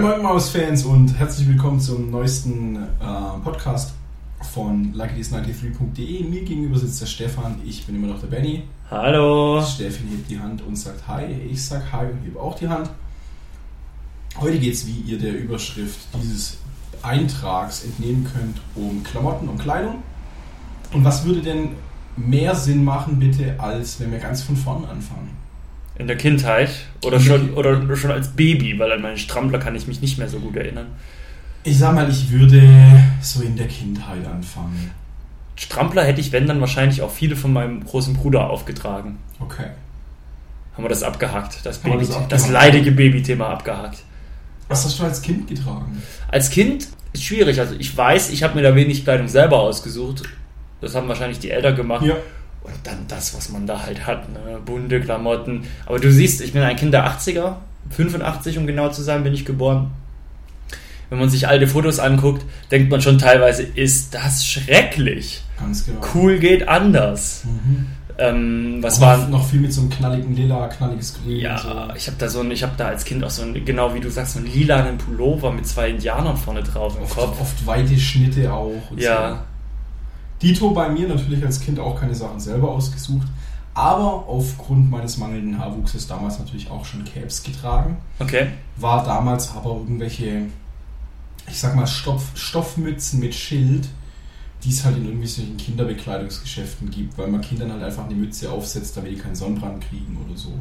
Moin Moin Maus-Fans und herzlich willkommen zum neuesten äh, Podcast von luckydays93.de. Mir gegenüber sitzt der Stefan, ich bin immer noch der Benny. Hallo. Stefan hebt die Hand und sagt Hi. Ich sag Hi und hebe auch die Hand. Heute geht es, wie ihr der Überschrift dieses Eintrags entnehmen könnt, um Klamotten und Kleidung. Und was würde denn mehr Sinn machen, bitte, als wenn wir ganz von vorn anfangen? In der Kindheit oder der schon, oder schon als Baby, weil an meine Strampler kann ich mich nicht mehr so gut erinnern. Ich sag mal, ich würde so in der Kindheit anfangen. Strampler hätte ich, wenn dann wahrscheinlich auch viele von meinem großen Bruder aufgetragen. Okay. Haben wir das abgehakt, das, Baby, das das, abgehakt? leidige Babythema abgehakt. Was hast du als Kind getragen? Als Kind ist schwierig. Also ich weiß, ich habe mir da wenig Kleidung selber ausgesucht. Das haben wahrscheinlich die Eltern gemacht. Ja. Und dann das, was man da halt hat, ne? bunte Klamotten. Aber du siehst, ich bin ein Kind der 80er, 85 um genau zu sein, bin ich geboren. Wenn man sich alte Fotos anguckt, denkt man schon teilweise, ist das schrecklich. Ganz genau. Cool geht anders. Mhm. Ähm, was Auch war noch, viel mit so einem knalligen Lila, knalliges Grün. ja, und so. ich habe da so ein, ich habe da als Kind auch so ein, genau wie du sagst, so einen lilanen Pullover mit zwei Indianern vorne drauf im Oft, Kopf. oft weite Schnitte auch. Und Ja, So. Dito bei mir natürlich als Kind auch keine Sachen selber ausgesucht. Aber aufgrund meines mangelnden Haarwuchses damals natürlich auch schon Caps getragen. okay. War damals aber irgendwelche, ich sag mal, Stoff, Stoffmützen mit Schild, die es halt in irgendwelchen Kinderbekleidungsgeschäften gibt, weil man Kindern halt einfach eine Mütze aufsetzt, damit die keinen Sonnenbrand kriegen oder so.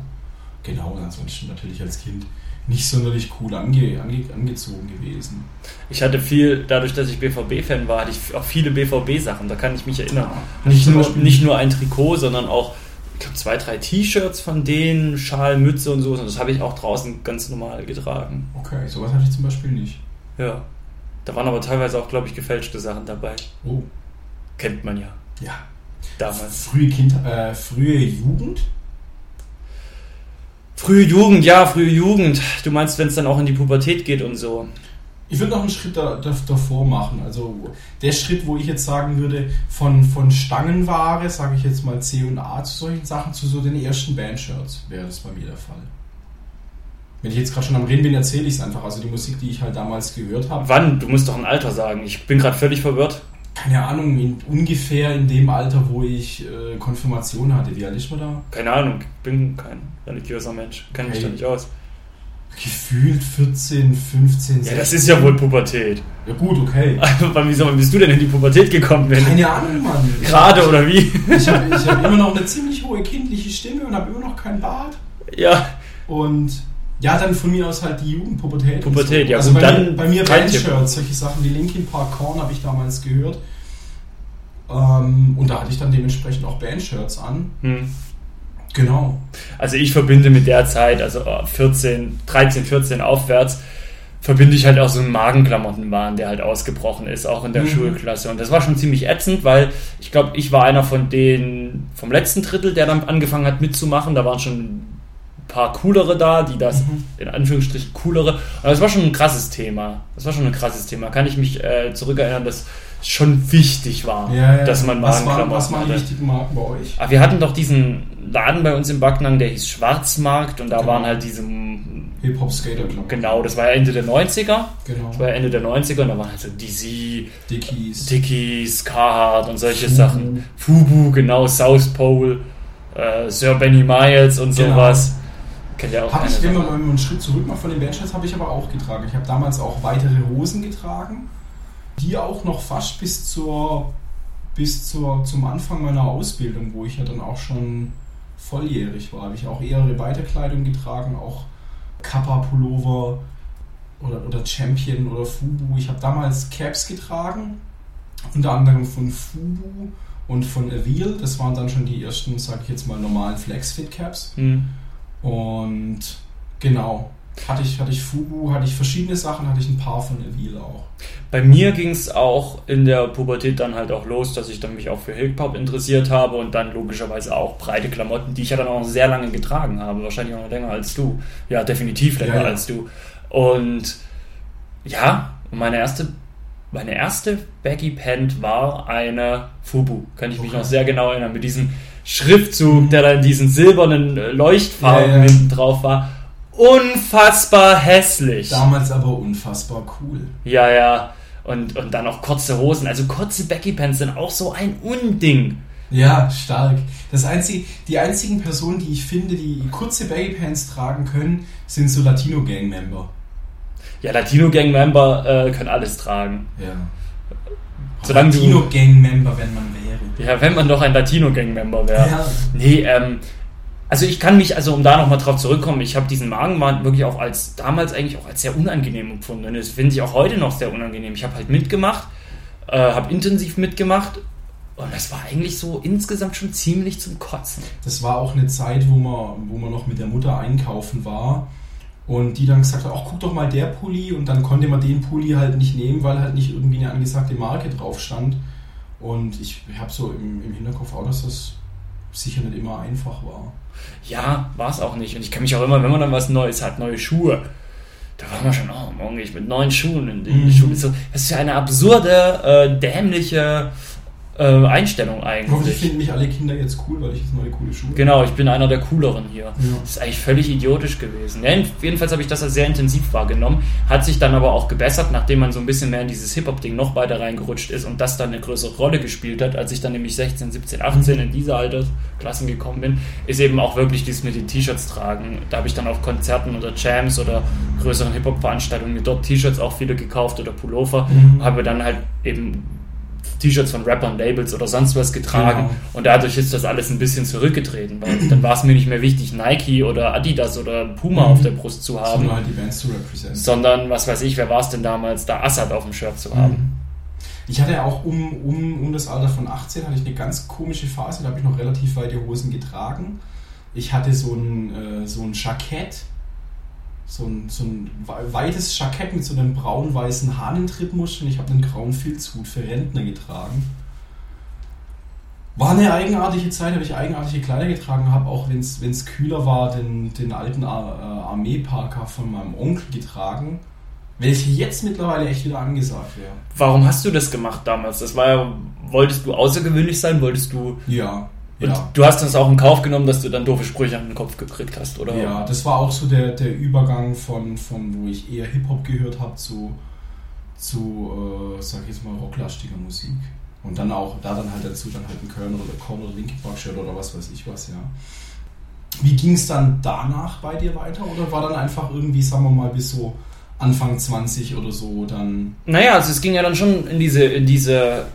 Genau, ansonsten natürlich als Kind nicht sonderlich cool ange, ange, angezogen gewesen. Ich hatte viel, dadurch, dass ich BVB-Fan war, hatte ich auch viele BVB-Sachen, da kann ich mich erinnern. Ja. Nicht Zum nur, nicht nur ein Trikot, sondern auch, ich glaube, zwei, drei T-Shirts von denen, Schal, Mütze und so. Und das habe ich auch draußen ganz normal getragen. Okay, sowas hatte ich zum Beispiel nicht. Ja. Da waren aber teilweise auch, glaube ich, gefälschte Sachen dabei. Oh, Kennt man ja ja. damals. Frühe Kind, äh, frühe Jugend? Frühe Jugend, ja, frühe Jugend. Du meinst, wenn es dann auch in die Pubertät geht und so. Ich würde noch einen Schritt da, da, davor machen. Also der Schritt, wo ich jetzt sagen würde, von, von Stangenware, sage ich jetzt mal C und A zu solchen Sachen, zu so den ersten Bandshirts, wäre das bei mir der Fall. Wenn ich jetzt gerade schon am Reden bin, erzähle ich es einfach. Also die Musik, die ich halt damals gehört habe. Wann? Du musst doch ein Alter sagen. Ich bin gerade völlig verwirrt. Keine Ahnung, in, ungefähr in dem Alter, wo ich äh, Konfirmation hatte. Wie alt ist man da? Keine Ahnung, bin kein religiöser Mensch. Kenn mich Okay. da nicht aus. Gefühlt 14, 15, 16. Ja, das ist ja wohl Pubertät. Ja gut, okay. Wieso, wann bist du denn in die Pubertät gekommen? Wenn Keine Ahnung, Mann. Gerade oder wie? Ich habe ich hab immer noch eine ziemlich hohe kindliche Stimme und habe immer noch keinen Bart. Ja, Und ja, dann von mir aus halt die Jugendpubertät. Pubertät, so. ja, Also bei, dann mir, bei mir. Bandshirts, solche Sachen wie Linkin Park Korn habe ich damals gehört. Ähm, und da hatte ich dann dementsprechend auch Bandshirts an. hm. Genau. also ich verbinde mit der Zeit, also äh, 14, 13, 14 aufwärts, verbinde ich halt auch so einen Magenklamottenwahn, der halt ausgebrochen ist, auch in der Mhm. Schulklasse. Und das war schon ziemlich ätzend, weil ich glaube, ich war einer von denen vom letzten Drittel, der dann angefangen hat mitzumachen. Da waren schon ein paar coolere da, die das Mhm. in Anführungsstrichen coolere. Und das war schon ein krasses Thema. Das war schon ein krasses Thema. Kann ich mich äh, zurückerinnern, dass schon wichtig war, Ja, ja. dass man was waren, was waren die wichtigen Marken bei euch? Aber wir hatten doch diesen Laden bei uns im Backnang, der hieß Schwarzmarkt und da Genau. waren halt diese, Hip-Hop-Skater-Klamotten. genau, das war ja Ende der 90er. Genau. Das war ja Ende der 90er und da waren halt so DC, Dickies. Dickies, Carhartt und solche Fubu. Sachen. Fubu, genau, South Pole, äh, Sir Benny Miles und Genau. sowas. Kennt ja auch Habe ich, wenn man einen Schritt zurück macht von den Bandshirts, habe ich aber auch getragen. Ich habe damals auch weitere Hosen getragen, die auch noch fast bis zur bis zur, zum Anfang meiner Ausbildung, wo ich ja dann auch schon volljährig war, habe ich auch eher Weiterkleidung getragen, auch Kappa-Pullover oder, oder Champion oder Fubu. Ich habe damals Caps getragen, unter anderem von Fubu und von Avil. Das waren dann schon die ersten, sag ich jetzt mal, normalen Flex-Fit-Caps. Hm. Und genau, hatte ich, hatte ich Fubu, hatte ich verschiedene Sachen, hatte ich ein paar von Avil auch. Bei mir ging es auch in der Pubertät dann halt auch los, dass ich dann mich auch für Hip-Hop interessiert habe und dann logischerweise auch breite Klamotten, die ich ja dann auch sehr lange getragen habe, wahrscheinlich auch noch länger als du. Ja, definitiv länger Ja, ja. als du. Und ja, meine erste, meine erste Baggy Pant war eine Fubu, kann ich mich Okay. noch sehr genau erinnern, mit diesem Schriftzug, der da in diesen silbernen Leuchtfarben ja. hinten drauf war. Unfassbar hässlich. Damals aber unfassbar cool. Ja, ja. Und, und dann auch kurze Hosen. Also kurze Becky Pants sind auch so ein Unding. Ja, stark. Das einzige, die einzigen Personen, die ich finde, die kurze Baggy Pants tragen können, sind so Latino Gang Member. Ja, Latino Gang Member äh, können alles tragen. Ja. Solange Latino Gang Member, wenn man wäre. Ja, wenn man doch ein Latino Gang Member wäre. Ja. Nee, ähm, also ich kann mich, also um da nochmal drauf zurückkommen, ich habe diesen Magenwand wirklich auch als, damals eigentlich auch als sehr unangenehm empfunden. Und das finde ich auch heute noch sehr unangenehm. Ich habe halt mitgemacht, äh, habe intensiv mitgemacht und das war eigentlich so insgesamt schon ziemlich zum Kotzen. Das war auch eine Zeit, wo man, wo man noch mit der Mutter einkaufen war und die dann gesagt hat, ach guck doch mal der Pulli und dann konnte man den Pulli halt nicht nehmen, weil halt nicht irgendwie eine angesagte Marke drauf stand. Und ich habe so im, im Hinterkopf auch, dass das sicher nicht immer einfach war. Ja, war es auch nicht. Und ich kann mich auch immer, wenn man dann was Neues hat, neue Schuhe, da war man schon, oh, morgen gehe ich mit neuen Schuhen in die Mhm. Schule. So, das ist ja eine absurde, äh, dämliche äh, Einstellung Hoffentlich eigentlich. finden mich alle Kinder jetzt cool, weil ich jetzt neue coole Schuhe Genau, ich bin einer der cooleren hier. Ja. Das ist eigentlich völlig idiotisch gewesen. Ja, jedenfalls habe ich das als sehr intensiv wahrgenommen, hat sich dann aber auch gebessert, nachdem man so ein bisschen mehr in dieses Hip-Hop-Ding noch weiter reingerutscht ist und das dann eine größere Rolle gespielt hat, als ich dann nämlich 16, 17, 18 in diese Altersklassen gekommen bin, ist eben auch wirklich dieses mit den T-Shirts tragen. Da habe ich dann auf Konzerten oder Jams oder größeren Hip-Hop-Veranstaltungen mir dort T-Shirts auch viele gekauft oder Pullover, Mhm. habe dann halt eben T-Shirts von Rappern, Labels oder sonst was getragen Genau. und dadurch ist das alles ein bisschen zurückgetreten, weil dann war es mir nicht mehr wichtig, Nike oder Adidas oder Puma Mhm. auf der Brust zu haben, sondern halt die Bands zu representen. sondern was weiß ich, wer war es denn damals, da Assad auf dem Shirt zu haben. Mhm. Ich hatte auch um, um, um das Alter von 18 hatte ich eine ganz komische Phase, da habe ich noch relativ weite Hosen getragen. Ich hatte so ein, äh, so ein Jackett, so ein, so ein wei- weites Jackett mit so einem braun-weißen Hahnentrittmuschel und ich habe einen grauen Filzhut für Rentner getragen. War eine eigenartige Zeit, habe ich eigenartige Kleider getragen, habe auch, wenn es kühler war, den, den alten Ar äh, Armeeparker von meinem Onkel getragen, welche jetzt mittlerweile echt wieder angesagt wäre. Warum hast du das gemacht damals? Das war ja, wolltest du außergewöhnlich sein, wolltest du Ja. Und Ja. du hast das auch in Kauf genommen, dass du dann doofe Sprüche an den Kopf gekriegt hast, oder? ja, das war auch so der, der Übergang von, von, wo ich eher Hip-Hop gehört habe, zu, zu äh, sag ich jetzt mal, rocklastiger Musik. Und dann auch, da dann halt dazu dann halt ein Köln oder Korn oder Linkin Park Shirt oder was weiß ich was, ja. Wie ging es dann danach bei dir weiter? Oder war dann einfach irgendwie, sagen wir mal, bis so Anfang 20 oder so dann... Naja, also es ging ja dann schon in diese, in diese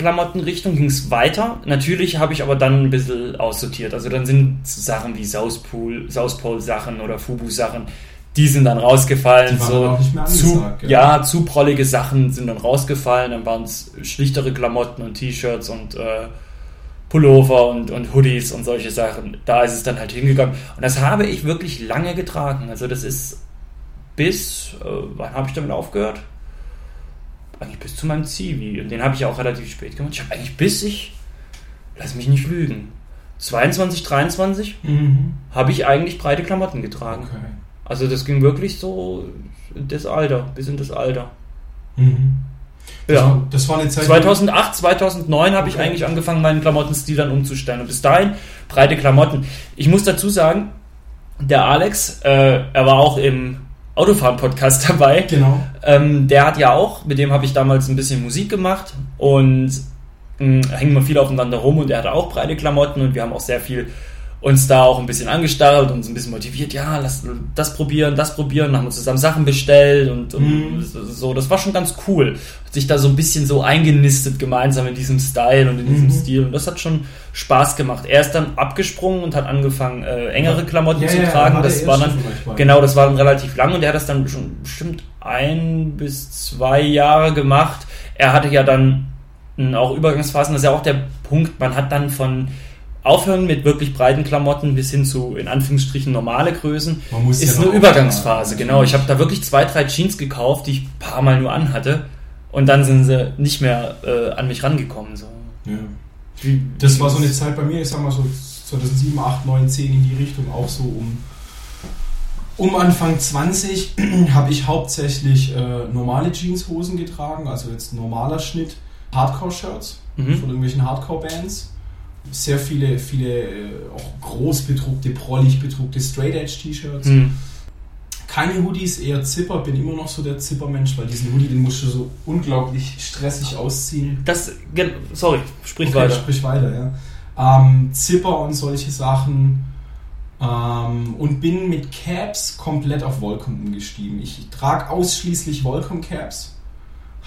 Hip-Hop-Klamottenrichtung ging es weiter. Natürlich habe ich aber dann ein bisschen aussortiert. Also dann sind Sachen wie Southpool, Southpole-Sachen oder Fubu-Sachen, die sind dann rausgefallen. Die so zu, gell? ja, zu prollige Sachen sind dann rausgefallen. Dann waren es schlichtere Klamotten und T-Shirts und äh, Pullover und, und Hoodies und solche Sachen. Da ist es dann halt hingegangen. Und das habe ich wirklich lange getragen. Also das ist bis, äh, wann habe ich damit aufgehört? Eigentlich bis zu meinem Zivi. Und den habe ich auch relativ spät gemacht. Ich habe eigentlich bis ich, lass mich nicht lügen, 22, 23 Mhm. habe ich eigentlich breite Klamotten getragen. Okay. Also das ging wirklich so das Alter, bis in das Alter. Mhm. Das, Ja. war, das war eine Zeit... 2008, 2009 habe ich Okay. eigentlich angefangen, meinen Klamottenstil dann umzustellen. Und bis dahin breite Klamotten. Ich muss dazu sagen, der Alex, äh, er war auch im Autofahren-Podcast dabei. Genau. Ähm, der hat ja auch, mit dem habe ich damals ein bisschen Musik gemacht und mh, hängen wir viel aufeinander rum und er hatte auch breite Klamotten und wir haben auch sehr viel uns da auch ein bisschen angestarrt und uns ein bisschen motiviert, ja, lass das probieren, das probieren, haben uns zusammen Sachen bestellt und, und Mhm. so, das war schon ganz cool. Hat sich da so ein bisschen so eingenistet gemeinsam in diesem Style und in diesem Mhm. Stil und das hat schon Spaß gemacht. Er ist dann abgesprungen und hat angefangen, äh, engere Klamotten Ja, zu ja, tragen. war Das war dann, genau, das war dann relativ lang und er hat das dann schon bestimmt ein bis zwei Jahre gemacht. Er hatte ja dann auch Übergangsphasen, das ist ja auch der Punkt, man hat dann von Aufhören mit wirklich breiten Klamotten bis hin zu, in Anführungsstrichen, normale Größen, ist ja eine Übergangsphase, genau. Ich habe da wirklich zwei, drei Jeans gekauft, die ich ein paar Mal nur anhatte und dann sind sie nicht mehr äh, an mich rangekommen. So. Ja. Wie, Das war so eine Zeit bei mir, ich sag mal so 2007, 8, 9, 10 in die Richtung, auch so um, um Anfang 20 habe ich hauptsächlich äh, normale Jeanshosen getragen, also jetzt normaler Schnitt, Hardcore-Shirts Mhm. von irgendwelchen Hardcore-Bands sehr viele, viele äh, auch groß bedruckte, prollig bedruckte Straight Edge T-Shirts. Hm. Keine Hoodies, eher Zipper. Bin immer noch so der Zippermensch, weil diesen Hoodie, den musst du so unglaublich stressig ausziehen. Das, sorry, sprich Okay, weiter. Sprich weiter, ja. Ähm, Zipper und solche Sachen. Ähm, und bin mit Caps komplett auf Volcom umgestiegen. Ich trage ausschließlich Volcom Caps.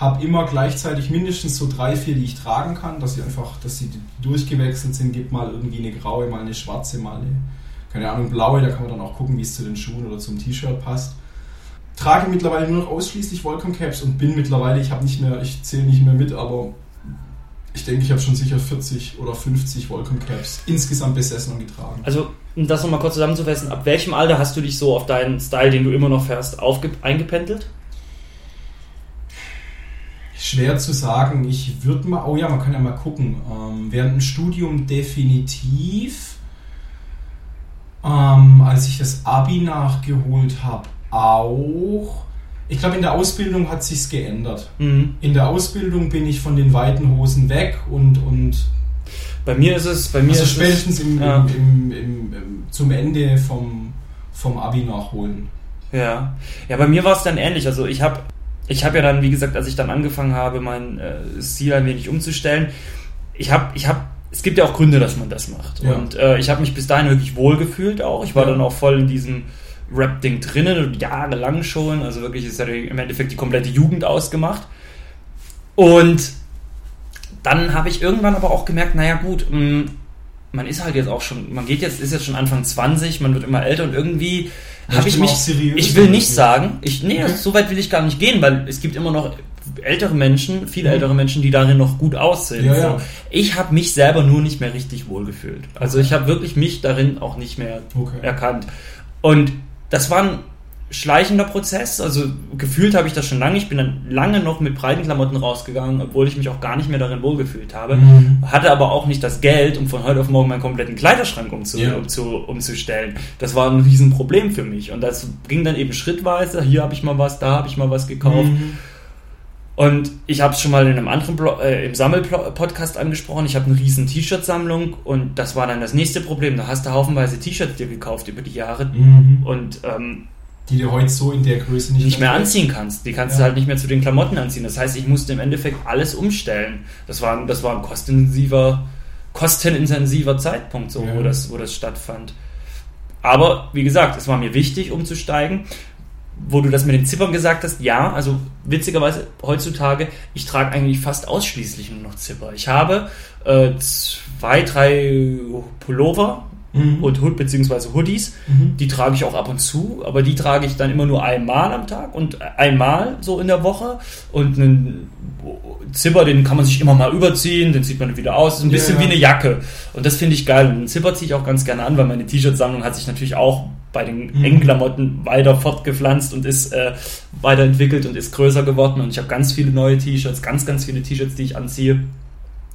Habe immer gleichzeitig mindestens so drei, vier, die ich tragen kann, dass sie einfach, dass sie durchgewechselt sind. Gibt mal irgendwie eine graue, mal eine schwarze, mal eine, keine Ahnung, blaue. Da kann man dann auch gucken, wie es zu den Schuhen oder zum T-Shirt passt. Trage mittlerweile nur noch ausschließlich Volcom Caps und bin mittlerweile, ich habe nicht mehr, ich zähle nicht mehr mit, aber ich denke, ich habe schon sicher 40 oder 50 Volcom Caps insgesamt besessen und getragen. Also, um das nochmal kurz zusammenzufassen, ab welchem Alter hast du dich so auf deinen Style, den du immer noch fährst, eingependelt? Schwer zu sagen. Ich würde mal, oh ja, man kann ja mal gucken. Ähm, während dem Studium definitiv. Ähm, als ich das Abi nachgeholt habe, auch. Ich glaube, in der Ausbildung hat sich's geändert. Mhm. In der Ausbildung bin ich von den weiten Hosen weg und, und Bei mir ist es, bei mir also spätestens es, im, ja. im, im, zum Ende vom, vom Abi nachholen. Ja, ja, bei mir war es dann ähnlich. Also ich habe, ich habe ja dann, wie gesagt, als ich dann angefangen habe, mein äh, Stil ein wenig umzustellen, ich habe, ich habe, es gibt ja auch Gründe, dass man das macht. Ja. Und äh, ich habe mich bis dahin wirklich wohl gefühlt auch. Ich war Ja. dann auch voll in diesem Rap-Ding drinnen, und jahrelang schon. Also wirklich ist ja die, im Endeffekt die komplette Jugend ausgemacht. Und dann habe ich irgendwann aber auch gemerkt, naja gut, mh, man ist halt jetzt auch schon, man geht jetzt, ist jetzt schon Anfang 20, man wird immer älter und irgendwie habe ich mich, ich will nicht sagen, ich, nee, Okay. so weit will ich gar nicht gehen, weil es gibt immer noch ältere Menschen, viele Mhm. ältere Menschen, die darin noch gut aussehen. Ja, so. ja. Ich habe mich selber nur nicht mehr richtig wohlgefühlt. Also Okay. ich habe wirklich mich darin auch nicht mehr Okay. erkannt. Und das war ein schleichender Prozess. Also gefühlt habe ich das schon lange. Ich bin dann lange noch mit breiten Klamotten rausgegangen, obwohl ich mich auch gar nicht mehr darin wohlgefühlt habe. Mhm. Hatte aber auch nicht das Geld, um von heute auf morgen meinen kompletten Kleiderschrank umzu Ja. umzu umzustellen. Das war ein Riesenproblem für mich. Und das ging dann eben schrittweise. Hier habe ich mal was, da habe ich mal was gekauft. Mhm. Und ich habe es schon mal in einem anderen Blo äh, im Sammel-Podcast angesprochen. Ich habe eine riesen T-Shirt-Sammlung und das war dann das nächste Problem. Da hast du haufenweise T-Shirts dir gekauft über die Jahre Mhm. und ähm, Die du heute so in der Größe nicht, nicht mehr anziehen kannst. Die kannst Ja. du halt nicht mehr zu den Klamotten anziehen. Das heißt, ich musste im Endeffekt alles umstellen. Das war, das war ein kostenintensiver, kostenintensiver Zeitpunkt, so, Ja. wo, das, wo das stattfand. Aber wie gesagt, es war mir wichtig, umzusteigen. Wo du das mit den Zippern gesagt hast, ja, also witzigerweise heutzutage, ich trage eigentlich fast ausschließlich nur noch Zipper. Ich habe äh, zwei, drei Pullover Mhm. und Hood beziehungsweise Hoodies. Mhm. Die trage ich auch ab und zu, aber die trage ich dann immer nur einmal am Tag und einmal so in der Woche. Und einen Zipper, den kann man sich immer mal überziehen, den zieht man wieder aus. Ist ein Ja, bisschen ja. wie eine Jacke. Und das finde ich geil. Und einen Zipper ziehe ich auch ganz gerne an, weil meine T-Shirt-Sammlung hat sich natürlich auch bei den Mhm. engen Klamotten weiter fortgepflanzt und ist äh, weiterentwickelt und ist größer geworden. Und ich habe ganz viele neue T-Shirts, ganz, ganz viele T-Shirts, die ich anziehe.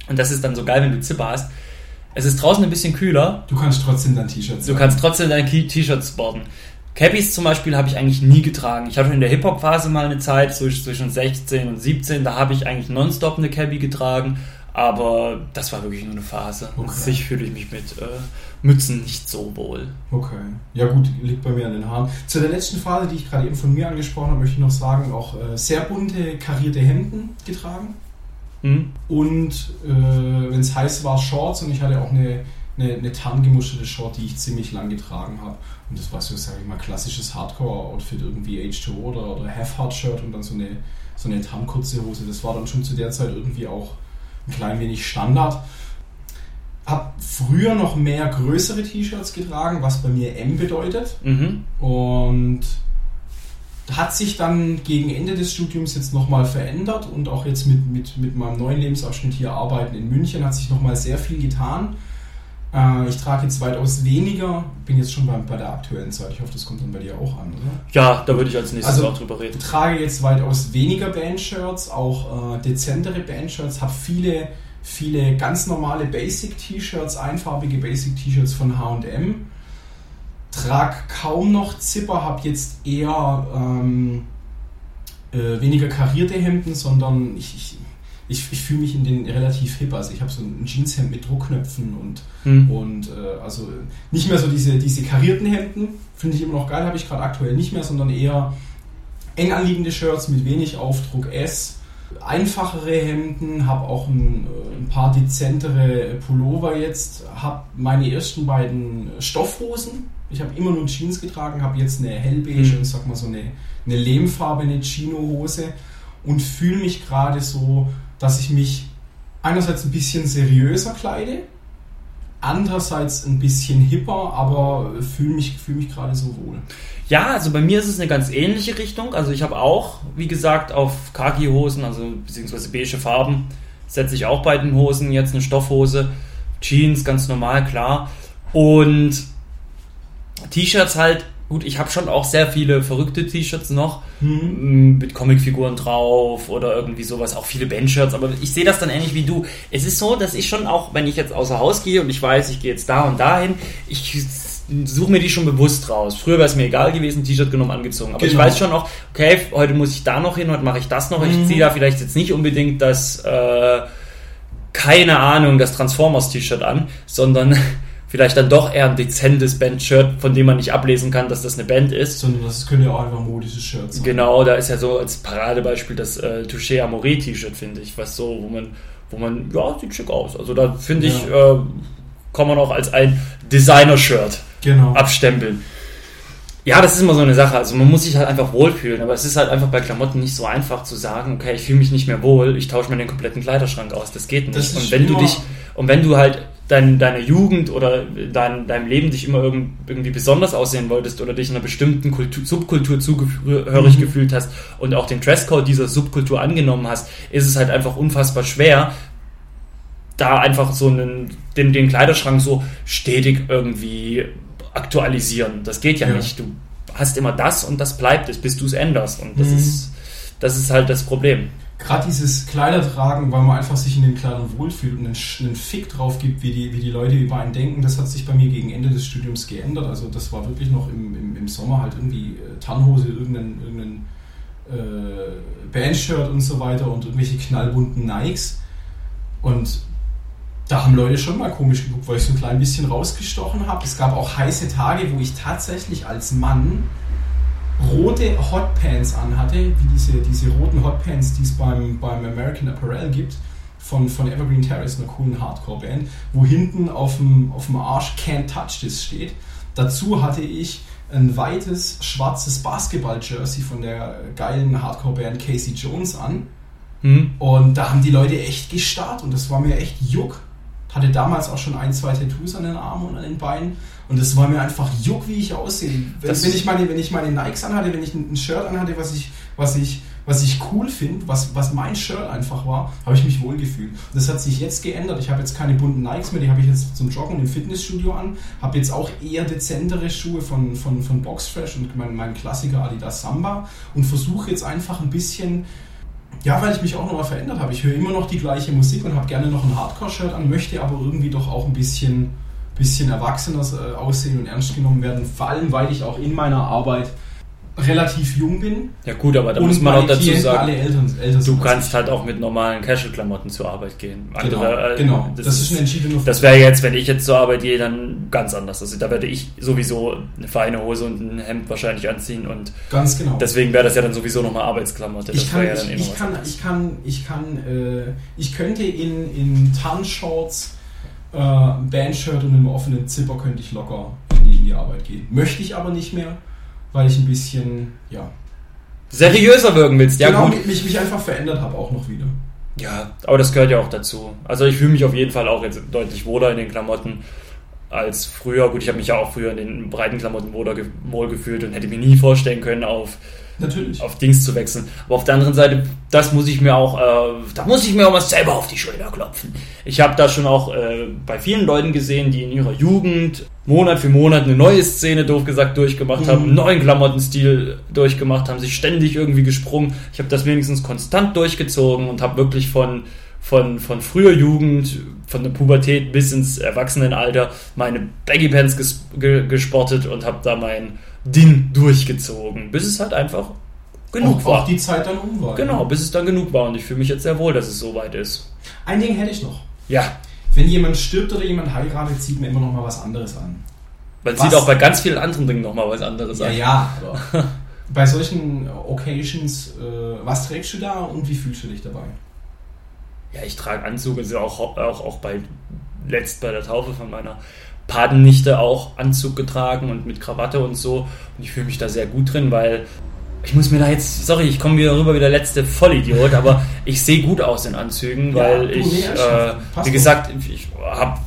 Und das ist dann so geil, wenn du Zipper hast. Es ist draußen ein bisschen kühler, Du kannst trotzdem dein T-Shirt Du kannst trotzdem dein T-Shirt sporten. Cappies zum Beispiel habe ich eigentlich nie getragen. Ich hatte in der Hip-Hop-Phase mal eine Zeit zwischen zwischen 16 und 17, da habe ich eigentlich nonstop eine Cappy getragen, aber das war wirklich nur eine Phase. Okay. Sich fühle ich mich mit äh, Mützen nicht so wohl. Okay. Ja gut, liegt bei mir an den Haaren. Zu der letzten Phase, die ich gerade eben von mir angesprochen habe, möchte ich noch sagen, auch äh, sehr bunte karierte Hemden getragen. Hm? Und äh, wenn es heiß war, Shorts und ich hatte auch eine, eine, eine tarngemusterte Short, die ich ziemlich lang getragen habe. Und das war so, sage ich mal, klassisches Hardcore-Outfit, irgendwie H2O oder, oder Half-Hard-Shirt und dann so eine, so eine tarnkurze Hose. Das war dann schon zu der Zeit irgendwie auch ein klein wenig Standard. Hab früher noch mehr größere T-Shirts getragen, was bei mir M bedeutet. Mhm. Und hat sich dann gegen Ende des Studiums jetzt nochmal verändert und auch jetzt mit, mit, mit meinem neuen Lebensabschnitt hier arbeiten in München hat sich nochmal sehr viel getan. Äh, ich trage jetzt weitaus weniger, bin jetzt schon bei, bei der aktuellen Zeit. Ich hoffe, das kommt dann bei dir auch an, oder? Ja, da würde ich als nächstes Also- auch drüber reden. Ich trage jetzt weitaus weniger Bandshirts, auch äh, dezentere Bandshirts, habe viele, viele ganz normale Basic-T-Shirts, einfarbige Basic-T-Shirts von H&M. Trag kaum noch Zipper, habe jetzt eher ähm, äh, weniger karierte Hemden, sondern ich, ich ich, ich fühle mich in den relativ hip. Also ich habe so ein Jeanshemd mit Druckknöpfen und, Hm. und äh, also nicht mehr so diese, diese karierten Hemden, finde ich immer noch geil, habe ich gerade aktuell nicht mehr, sondern eher eng anliegende Shirts mit wenig Aufdruck S. Einfachere Hemden, habe auch ein, äh, ein paar dezentere Pullover jetzt, habe meine ersten beiden Stoffhosen. Ich habe immer nur Jeans getragen, habe jetzt eine hellbeige Mhm. und sag mal so eine, eine lehmfarbene Chino-Hose und fühle mich gerade so, dass ich mich einerseits ein bisschen seriöser kleide, andererseits ein bisschen hipper, aber fühle mich, fühl mich gerade so wohl. Ja, also bei mir ist es eine ganz ähnliche Richtung. Also ich habe auch, wie gesagt, auf Khaki-Hosen, also beziehungsweise beige Farben, setze ich auch bei den Hosen jetzt eine Stoffhose. Jeans, ganz normal, klar. Und T-Shirts halt, gut, ich habe schon auch sehr viele verrückte T-Shirts noch m, mit Comicfiguren drauf oder irgendwie sowas, auch viele Bandshirts, aber ich sehe das dann ähnlich wie du. Es ist so, dass ich schon auch, wenn ich jetzt außer Haus gehe und ich weiß, ich gehe jetzt da und dahin, ich suche mir die schon bewusst raus. Früher wäre es mir egal gewesen, T-Shirt genommen, angezogen. Aber ich Genau. weiß schon auch, okay, heute muss ich da noch hin, heute mache ich das noch. Ich Mhm. ziehe da vielleicht jetzt nicht unbedingt das, äh, keine Ahnung, das Transformers-T-Shirt an, sondern vielleicht dann doch eher ein dezentes Band-Shirt, von dem man nicht ablesen kann, dass das eine Band ist. Sondern das könnte ja auch einfach modisches Shirt sein. Genau, da ist ja so als Paradebeispiel das äh, Touché Amore T-Shirt, finde ich, was so, wo man, wo man, ja, sieht schick aus. Also da finde ich, äh, kann man auch als ein Designer-Shirt Genau. abstempeln. Ja, das ist immer so eine Sache. Also man muss sich halt einfach wohlfühlen, aber es ist halt einfach bei Klamotten nicht so einfach zu sagen, okay, ich fühle mich nicht mehr wohl, ich tausche mir den kompletten Kleiderschrank aus. Das geht nicht. Das und wenn du dich, und wenn du halt dein, deine Jugend oder dein, deinem Leben dich immer irgend, irgendwie besonders aussehen wolltest oder dich einer bestimmten Kultur, Subkultur zugehörig Mhm. gefühlt hast und auch den Dresscode dieser Subkultur angenommen hast, ist es halt einfach unfassbar schwer, da einfach so einen, den, den Kleiderschrank so stetig irgendwie aktualisieren. Das geht ja, Ja. nicht. Du hast immer das und das bleibt es, bis du es änderst. Und das Mhm. ist das ist halt das Problem. Gerade dieses Kleidertragen, weil man einfach sich in den Kleidern wohlfühlt und einen, einen Fick drauf gibt, wie die, wie die Leute über einen denken, das hat sich bei mir gegen Ende des Studiums geändert. Also das war wirklich noch im, im, im Sommer halt irgendwie äh, Tannhose, irgendein, irgendein äh, Bandshirt und so weiter und irgendwelche knallbunten Nikes. Und da haben Leute schon mal komisch geguckt, weil ich so ein klein bisschen rausgestochen habe. Es gab auch heiße Tage, wo ich tatsächlich als Mann rote Hotpants anhatte, wie diese, diese roten Hotpants, die es beim, beim American Apparel gibt, von, von Evergreen Terrace, einer coolen Hardcore-Band, wo hinten auf dem, auf dem Arsch Can't Touch This steht. Dazu hatte ich ein weites schwarzes Basketball-Jersey von der geilen Hardcore-Band Casey Jones an. Hm? Und da haben die Leute echt gestarrt und das war mir echt Juck. Hatte damals auch schon ein, zwei Tattoos an den Armen und an den Beinen. Und es war mir einfach Juck, wie ich aussehe. Wenn, wenn, ich meine, wenn ich meine Nikes anhatte, wenn ich ein ein Shirt anhatte, was ich, was ich, was ich cool finde, was, was mein Shirt einfach war, habe ich mich wohlgefühlt. Und das hat sich jetzt geändert. Ich habe jetzt keine bunten Nikes mehr, die habe ich jetzt zum Joggen im Fitnessstudio an. Habe jetzt auch eher dezentere Schuhe von, von, von Boxfresh und mein, mein Klassiker Adidas Samba und versuche jetzt einfach ein bisschen ja, weil ich mich auch nochmal verändert habe. Ich höre immer noch die gleiche Musik und habe gerne noch ein Hardcore-Shirt an, möchte aber irgendwie doch auch ein bisschen, bisschen erwachsener äh, aussehen und ernst genommen werden. Vor allem, weil ich auch in meiner Arbeit relativ jung bin. Ja gut, aber da muss man auch dazu Klienten sagen, Eltern, älter du kannst ich. halt auch mit normalen Casual-Klamotten zur Arbeit gehen. Genau, Andere, äh, genau. Das, ist ein entschiedener Das wäre jetzt, wenn ich jetzt zur Arbeit gehe, dann ganz anders. Also da werde ich sowieso eine feine Hose und ein Hemd wahrscheinlich anziehen und Ganz genau. deswegen wäre das ja dann sowieso nochmal Arbeitsklamotte. Das ich kann, ja ich, immer ich, kann, ich kann, ich kann, äh, ich könnte in, in Tarnshorts, äh, Bandshirt und einem offenen Zipper könnte ich locker in die, in die Arbeit gehen. Möchte ich aber nicht mehr, weil ich ein bisschen, ja, seriöser wirken willst. Ja genau, gut, mich, mich einfach verändert habe auch noch wieder. Ja, aber das gehört ja auch dazu. Also ich fühle mich auf jeden Fall auch jetzt deutlich wohler in den Klamotten als früher. Gut, ich habe mich ja auch früher in den breiten Klamotten wohl gefühlt und hätte mir nie vorstellen können, auf, Natürlich. auf Dings zu wechseln. Aber auf der anderen Seite, das muss ich mir auch, äh, da muss ich mir auch mal selber auf die Schulter klopfen. Ich habe da schon auch äh, bei vielen Leuten gesehen, die in ihrer Jugend Monat für Monat eine neue Szene, doof gesagt, durchgemacht haben, Mhm. einen neuen Klamottenstil durchgemacht haben, sich ständig irgendwie gesprungen. Ich habe das wenigstens konstant durchgezogen und habe wirklich von von, von früher Jugend, von der Pubertät bis ins Erwachsenenalter meine Baggy Pants ges ge gesportet und habe da mein Ding durchgezogen, bis es halt einfach genug auch, war. Auch die Zeit dann um war. Genau, bis es dann genug war. Und ich fühle mich jetzt sehr wohl, dass es so weit ist. Ein Ding hätte ich noch. Ja, Wenn jemand stirbt oder jemand heiratet, zieht man immer noch mal was anderes an. man Was? sieht auch bei ganz vielen anderen Dingen nochmal was anderes an. ja, aber bei solchen Occasions, äh, was trägst du da und wie fühlst du dich dabei? Ja, ich trage Anzug, also auch, auch, auch bei letzt bei der Taufe von meiner Patennichte auch Anzug getragen und mit Krawatte und so. Und ich fühle mich da sehr gut drin, weil ich muss mir da jetzt, sorry, ich komme wieder rüber wie der letzte Vollidiot, aber ich sehe gut aus in Anzügen, Ja, weil du, ich, äh, wie gesagt, ich hab,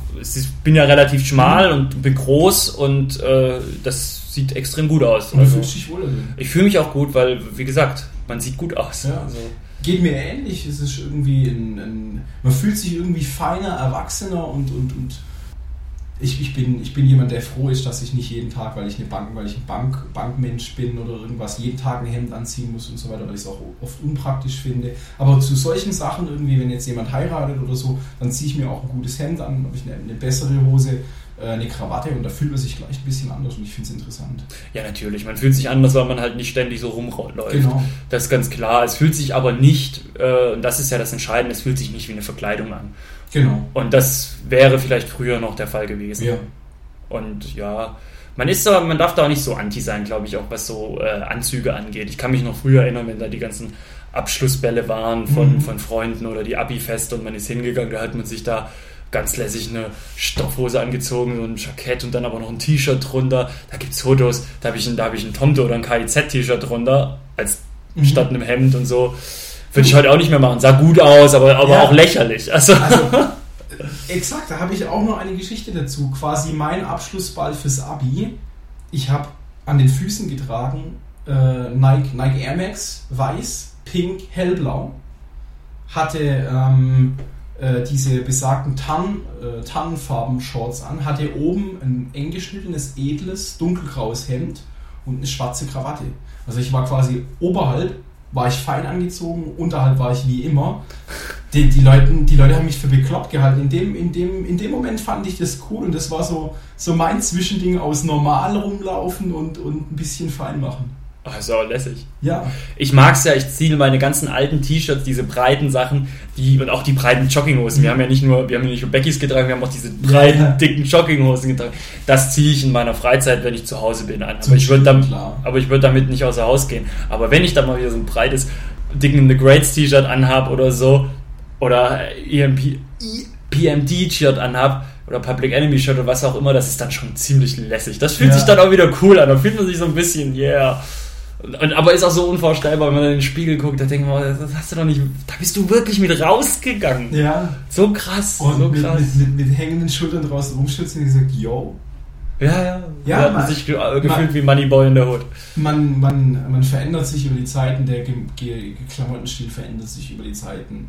bin ja relativ schmal und bin groß und äh, das sieht extrem gut aus. Und du Also, fühlst dich wohl ich fühle mich auch gut, weil, wie gesagt, man sieht gut aus. Ja. Also, Geht mir ähnlich. Es ist irgendwie ein, ein man fühlt sich irgendwie feiner, erwachsener und, und, und ich, ich, bin, ich bin jemand, der froh ist, dass ich nicht jeden Tag, weil ich eine Bank, weil ich ein Bank, Bankmensch bin oder irgendwas, jeden Tag ein Hemd anziehen muss und so weiter, weil ich es auch oft unpraktisch finde. Aber zu solchen Sachen irgendwie, wenn jetzt jemand heiratet oder so, dann ziehe ich mir auch ein gutes Hemd an, habe ich eine, eine bessere Hose, eine Krawatte und da fühlt man sich gleich ein bisschen anders und ich finde es interessant. ja, natürlich. Man fühlt sich anders, weil man halt nicht ständig so rumläuft. Genau. Das ist ganz klar. Es fühlt sich aber nicht, äh, und das ist ja das Entscheidende, es fühlt sich nicht wie eine Verkleidung an. Genau. Und das wäre vielleicht früher noch der Fall gewesen. Ja. Und ja, man ist da, man darf da auch nicht so anti sein, glaube ich, auch was so äh, Anzüge angeht. Ich kann mich noch früher erinnern, wenn da die ganzen Abschlussbälle waren von, Mhm. von Freunden oder die Abi-Feste und man ist hingegangen, da hat man sich da ganz lässig eine Stoffhose angezogen, so ein Jackett und dann aber noch ein T-Shirt drunter. Da gibt es Fotos, da habe ich, ein- da hab ich ein Tomte oder ein KIZ-T-Shirt drunter, als Mhm. statt einem Hemd und so. Würde ich heute auch nicht mehr machen. Sah gut aus, aber, aber Ja. auch lächerlich. Also, Also, exakt, da habe ich auch noch eine Geschichte dazu. Quasi mein Abschlussball fürs Abi. Ich habe an den Füßen getragen äh, Nike, Nike Air Max, weiß, pink, hellblau. Hatte ähm, äh, diese besagten Tann, äh, Tannenfarben-Shorts an. Hatte oben ein eng geschnittenes, edles, dunkelgraues Hemd und eine schwarze Krawatte. Also ich war quasi oberhalb war ich fein angezogen, unterhalb war ich wie immer. Die, die, Leuten, die Leute haben mich für bekloppt gehalten. In dem, in, dem, in dem Moment fand ich das cool und das war so, so mein Zwischending aus normal rumlaufen und, und ein bisschen fein machen. Also lässig. Ja, Ich mag's ja, ich ziehe meine ganzen alten T-Shirts, diese breiten Sachen, die und auch die breiten Jogginghosen. Wir haben ja nicht nur, wir haben ja nicht nur Beckys getragen, wir haben auch diese breiten, Ja. dicken Jogginghosen getragen. Das ziehe ich in meiner Freizeit, wenn ich zu Hause bin, an. Aber ich würde damit, aber ich würde damit nicht außer Haus gehen. Aber wenn ich dann mal wieder so ein breites, dicken The Greats T-Shirt anhab oder so, oder EMP, PMD-Shirt anhab, oder Public Enemy Shirt oder was auch immer, das ist dann schon ziemlich lässig. Das fühlt Ja. sich dann auch wieder cool an. Da fühlt man sich so ein bisschen, yeah. Und, aber ist auch so unvorstellbar, wenn man in den Spiegel guckt, da denkt man, das hast du doch nicht, da bist du wirklich mit rausgegangen. Ja. So krass, Und so mit, krass. mit, mit, mit hängenden Schultern draußen rumstürzen und gesagt, yo. ja, ja. Ja, man man- sich ge äh, gefühlt wie Moneyboy in der Hood. Man, man, man verändert sich über die Zeiten, der Ge Ge Klamottenstil verändert sich über die Zeiten.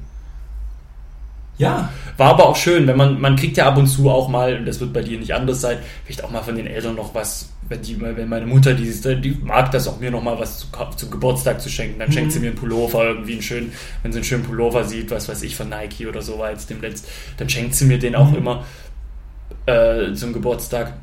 Ja, War aber auch schön, wenn man, man kriegt ja ab und zu auch mal, und das wird bei dir nicht anders sein, vielleicht auch mal von den Eltern noch was, wenn die, wenn meine Mutter, die, die mag das auch mir noch mal was zu, zum Geburtstag zu schenken, dann schenkt Mhm. sie mir einen Pullover, irgendwie einen schönen, wenn sie einen schönen Pullover sieht, was weiß ich, von Nike oder so war jetzt dem letzt, dann schenkt sie mir den auch Mhm. immer äh, zum Geburtstag.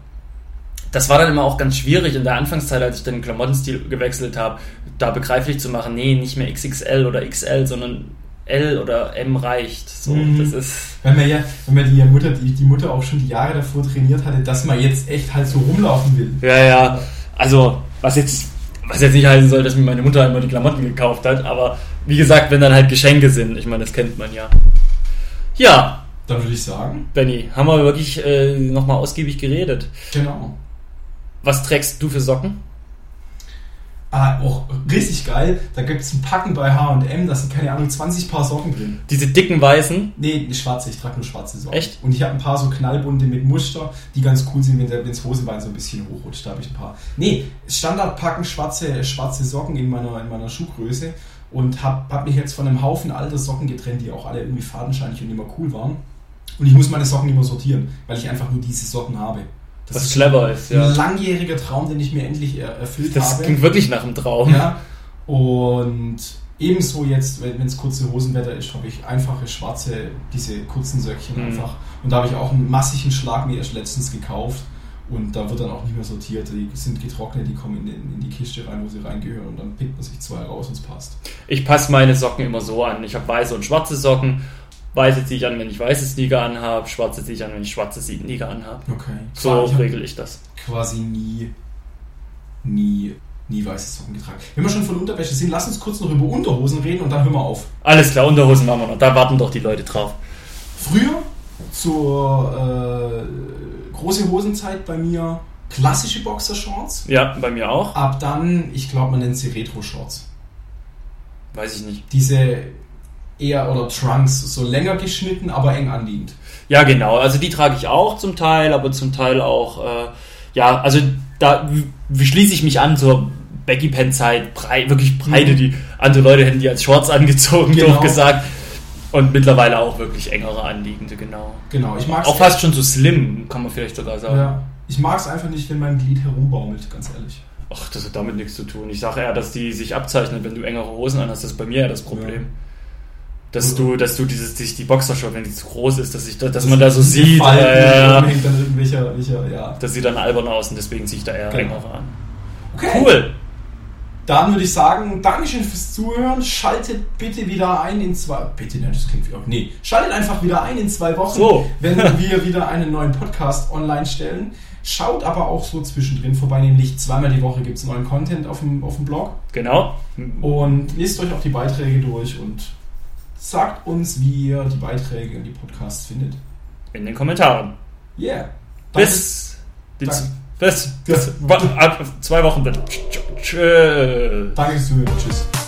Das war dann immer auch ganz schwierig in der Anfangszeit, als ich den Klamottenstil gewechselt habe, da begreiflich zu machen, nee, nicht mehr XXL oder XL, sondern L oder M reicht. So, Mhm. das ist wenn man ja, wenn man die Mutter, die, die Mutter auch schon die Jahre davor trainiert hatte, dass man jetzt echt halt so rumlaufen will. Ja, ja. Also, was jetzt, was jetzt nicht heißen soll, dass mir meine Mutter immer die Klamotten gekauft hat, aber wie gesagt, wenn dann halt Geschenke sind, ich meine, das kennt man ja. Ja, Dann würde ich sagen, Benny, haben wir wirklich äh, nochmal ausgiebig geredet. genau. Was trägst du für Socken? Ah, auch richtig geil. Da gibt es ein Packen bei HM, da sind keine Ahnung 20 Paar Socken drin. Diese dicken weißen. Nee, schwarze, ich trage nur schwarze Socken. Echt? Und ich habe ein paar so knallbunte mit Muster, die ganz cool sind, wenn das Hosenbein so ein bisschen hochrutscht. Da habe ich ein paar. Nee, Standardpacken schwarze, schwarze Socken in meiner, in meiner Schuhgröße und habe hab mich jetzt von einem Haufen alter Socken getrennt, die auch alle irgendwie fadenscheinig und immer cool waren. Und ich muss meine Socken immer sortieren, weil ich einfach nur diese Socken habe. Das Was ist clever ist, ja. ein langjähriger Traum, den ich mir endlich er erfüllt Das habe. klingt wirklich nach einem Traum. Ja. Und ebenso jetzt, wenn es kurze Hosenwetter ist, habe ich einfache schwarze, diese kurzen Söckchen Mhm. einfach. Und da habe ich auch einen massigen Schlag mir erst letztens gekauft. Und da wird dann auch nicht mehr sortiert. Die sind getrocknet, die kommen in, in die Kiste rein, wo sie reingehören und dann pickt man sich zwei raus und es passt. Ich passe meine Socken immer so an. Ich habe weiße und schwarze Socken. Weiße ziehe ich an, wenn ich weiße Sneaker anhabe. Schwarze ziehe ich an, wenn ich schwarze Sneaker anhabe. Okay. So ich regel ich das. quasi nie, nie, nie weiße Socken getragen. Wenn wir schon von Unterwäsche sind, lass uns kurz noch über Unterhosen reden und dann hören wir auf. Alles klar, Unterhosen machen wir noch. Da warten doch die Leute drauf. Früher, zur äh, große Hosenzeit bei mir, klassische Boxershorts. Ja, bei mir auch. Ab dann, ich glaube, man nennt sie Retro-Shorts. Weiß ich nicht. Diese eher, oder Trunks, so länger geschnitten, aber eng anliegend. Ja, genau. Also die trage ich auch zum Teil, aber zum Teil auch, äh, ja, also da schließe ich mich an zur Becky Pen Zeit, brei wirklich breite, Mhm. die andere Leute hätten die als Shorts angezogen, Genau. doof gesagt. Und mittlerweile auch wirklich engere anliegende, genau. Genau, ich mag Auch fast schon so slim, kann man vielleicht sogar sagen. Ja. Ich mag es einfach nicht, wenn mein Glied herumbaumelt, ganz ehrlich. Ach, das hat damit nichts zu tun. Ich sage eher, dass die sich abzeichnet, wenn du engere Hosen anhast. Das ist bei mir eher das Problem. Ja. Dass du, dass du dieses, sich die Boxershort, wenn die zu groß ist, dass, ich, dass man da so sieht, äh, irgendwelcher, welcher, ja. das sieht dann albern aus und deswegen ziehe ich da eher Genau. engere an. Okay. Cool. Dann würde ich sagen, Dankeschön fürs Zuhören. Schaltet bitte wieder ein in zwei. Bitte, ne, das klingt wie auch. Nee, schaltet einfach wieder ein in zwei Wochen, So. wenn wir wieder einen neuen Podcast online stellen. Schaut aber auch so zwischendrin vorbei, nämlich zweimal die Woche gibt es neuen Content auf dem, auf dem Blog. Genau. Und lest euch auch die Beiträge durch und sagt uns, wie ihr die Beiträge und die Podcasts findet. In den Kommentaren. Yeah. Danke. Bis, Danke. bis, bis, ab zwei Wochen bitte. Tschö. Danke fürs Zuhören. Tschüss.